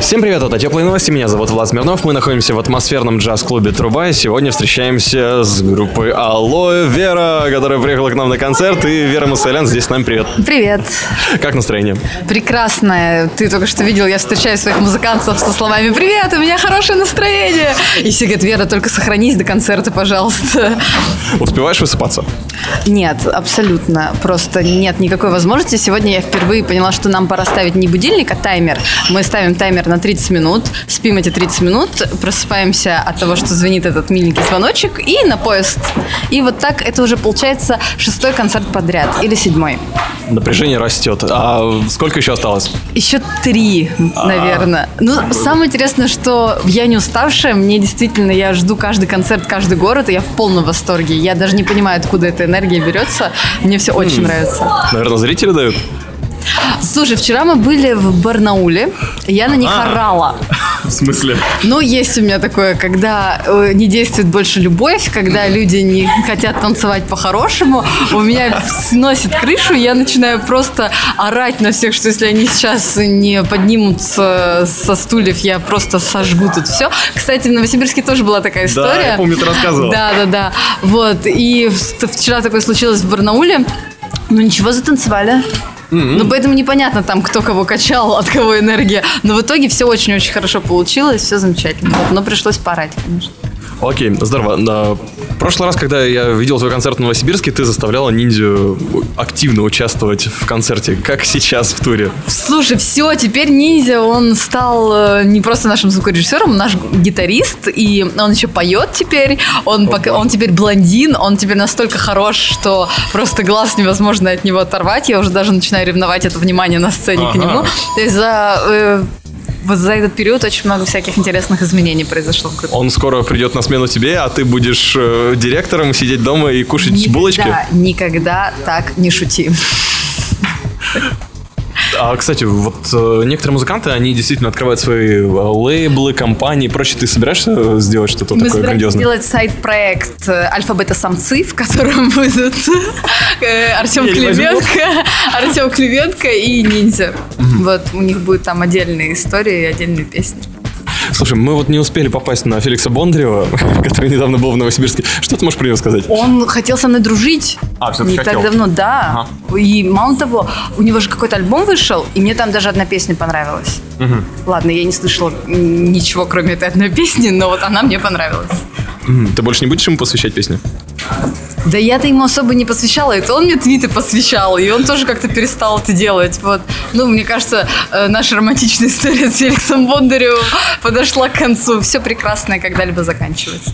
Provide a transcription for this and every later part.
Всем привет, это Теплые новости, меня зовут Влад Смирнов, мы находимся в атмосферном джаз-клубе Труба, и сегодня встречаемся с группой Алоэ Вера, которая приехала к нам на концерт, и Вера Мусалян здесь с нами, привет. Привет. Как настроение? Прекрасное. Ты только что видел, я встречаю своих музыкантов со словами «Привет, у меня хорошее настроение». И все говорят, Вера, только сохранись до концерта, пожалуйста. Успеваешь высыпаться? Нет, абсолютно. Просто нет никакой возможности. Сегодня я впервые поняла, что нам пора ставить не будильник, а таймер. Мы ставим таймер на 30 минут, спим эти 30 минут, просыпаемся от того, что звонит этот миленький звоночек, и на поезд. И вот так это уже получается шестой концерт подряд или седьмой. Напряжение растет. А сколько еще осталось? Еще три, наверное. Ну, самое интересное, что я не уставшая. Мне действительно, я жду каждый концерт, каждый город, и я в полном восторге. Я даже не понимаю, откуда эта энергия берется. Мне все очень нравится. Наверное, зрители дают? Слушай, вчера мы были в Барнауле. Я на них орала. В смысле? Но есть у меня такое, когда э, не действует больше любовь, когда люди не хотят танцевать по-хорошему, у меня сносит крышу, я начинаю просто орать на всех, что если они сейчас не поднимутся со стульев, я просто сожгу тут все. Кстати, в Новосибирске тоже была такая история. Да, я помню, ты рассказывала. Да, да, да. Вот. И вчера такое случилось в Барнауле. Ну ничего, затанцевали. Ну, поэтому непонятно там, кто кого качал, от кого энергия. Но в итоге все очень-очень хорошо получилось, все замечательно. Вот, но пришлось порать, конечно. Окей, здорово. В прошлый раз, когда я видел твой концерт в Новосибирске, ты заставляла ниндзю активно участвовать в концерте. Как сейчас в туре? Слушай, все, теперь Ниндзя, он стал э, не просто нашим звукорежиссером, наш гитарист, и он еще поет теперь, он, пока, он теперь блондин, он теперь настолько хорош, что просто глаз невозможно от него оторвать, я уже даже начинаю ревновать это внимание на сцене к Ага. нему. То есть за... э, вот за этот период очень много всяких интересных изменений произошло. Он скоро придет на смену тебе, а ты будешь э, директором сидеть дома и кушать булочки? Никогда, никогда так не шути. А, кстати, вот э, некоторые музыканты, они действительно открывают свои э, лейблы, компании и прочее. Ты собираешься э, сделать что-то Мы такое грандиозное? сделать сайт-проект «Альфа-бета-самцы», в котором будут Артем. Клименко, Артем Клименко и Ниндзя. Вот, у них будет там отдельные истории и отдельные песни. Слушай, мы вот не успели попасть на Феликса Бондарева, который недавно был в Новосибирске. Что ты можешь про него сказать? Он хотел со мной дружить. А, всё-таки Не хотел. так давно, да. И мало того, у него же какой-то альбом вышел, и мне там даже одна песня понравилась. Ладно, я не слышала ничего, кроме этой одной песни, но вот она мне понравилась. Ты больше не будешь ему посвящать песни? Да я-то ему особо не посвящала, это он мне твиты посвящал, и он тоже как-то перестал это делать. Вот. Ну, мне кажется, э, наша романтичная история с Феликсом Бондаревым подошла к концу. Все прекрасное когда-либо заканчивается.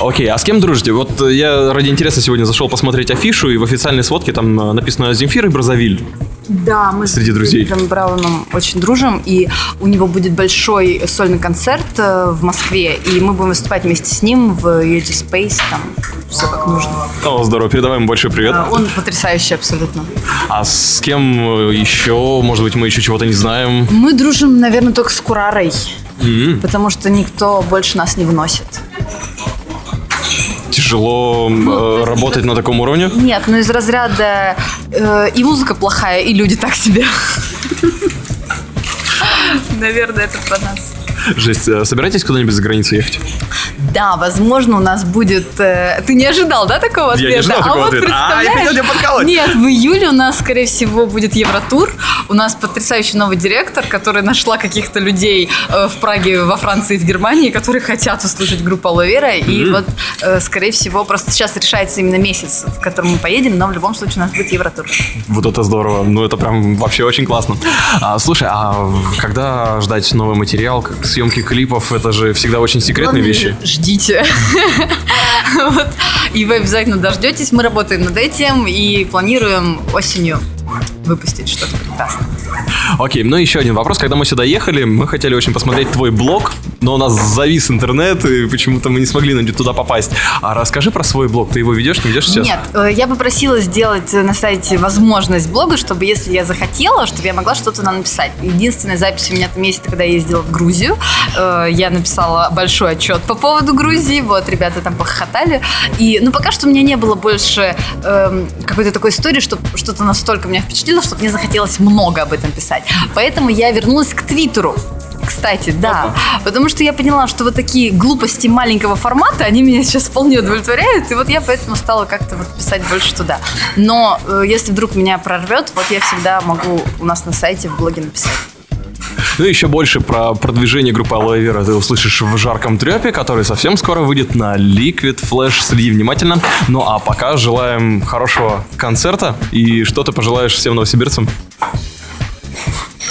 Окей, а с кем дружите? Вот э, я ради интереса сегодня зашел посмотреть афишу, и в официальной сводке там э, написано «Земфир и Бразовиль». Да, мы Среди с друзей. Дэвидом Брауном очень дружим, и у него будет большой сольный концерт э, в Москве, и мы будем выступать вместе с ним в UG Space, там все как нужно. О, здорово, передавай ему большой привет. А, Он потрясающий абсолютно. А с кем э, еще? Может быть, мы еще чего-то не знаем? Мы дружим, наверное, только с Курарой, потому что никто больше нас не выносит. Тяжело э, работать на таком уровне? Нет, ну из разряда э, и музыка плохая, и люди так себе. Наверное, это про нас. Жесть, э, собираетесь куда-нибудь за границу ехать? Да, возможно, у нас будет... э, ты не ожидал, да, такого ответа? не ожидал а такого вот ответа. А, я представляешь? хотел тебя подколоть. Нет, в июле у нас, скорее всего, будет Евротур. У нас потрясающий новый директор, который нашла каких-то людей э, в Праге, во Франции и в Германии, которые хотят услышать группу Алоэ Вера. И вот, э, скорее всего, просто сейчас решается именно месяц, в котором мы поедем, но в любом случае у нас будет Евротур. Вот это здорово. Ну, это прям вообще очень классно. А, слушай, а когда ждать новый материал, как съемки клипов, это же всегда очень секретные Главное, вещи. Ждите. И вы обязательно дождетесь. Мы работаем над этим и планируем осенью выпустить что-то прекрасное. Окей, ну еще один вопрос. Когда мы сюда ехали, мы хотели очень посмотреть твой блог, но у нас завис интернет, и почему-то мы не смогли туда попасть. А расскажи про свой блог. Ты его ведешь, не ведешь сейчас? Нет, э, я попросила сделать э, на сайте возможность блога, чтобы если я захотела, чтобы я могла что-то написать. Единственная запись у меня там есть, когда я ездила в Грузию. Э, Я написала большой отчет по поводу Грузии. Вот, ребята там похохотали. И, ну, пока что у меня не было больше эм, какой-то такой истории, что что-то настолько меня впечатлило, что мне захотелось много об этом писать. Поэтому я вернулась к Твиттеру. Кстати, да. Потому что я поняла, что вот такие глупости маленького формата, они меня сейчас вполне удовлетворяют. И вот я поэтому стала как-то вот писать больше туда. Но э, если вдруг меня прорвет, вот я всегда могу у нас на сайте в блоге написать. Ну, еще больше про продвижение группы Aloe Vera ты услышишь в жарком трепе, который совсем скоро выйдет на Liquid Flash. Следи внимательно. Ну, а пока желаем хорошего концерта. И что ты пожелаешь всем новосибирцам?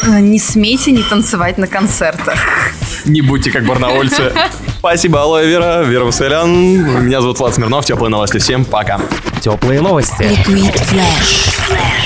Э, Не смейте не танцевать на концертах. Не будьте как барнаульцы. Спасибо, Aloe Vera, Вера Василян. Меня зовут Влад Смирнов. Теплые новости. Всем пока. Теплые новости. Liquid Flash.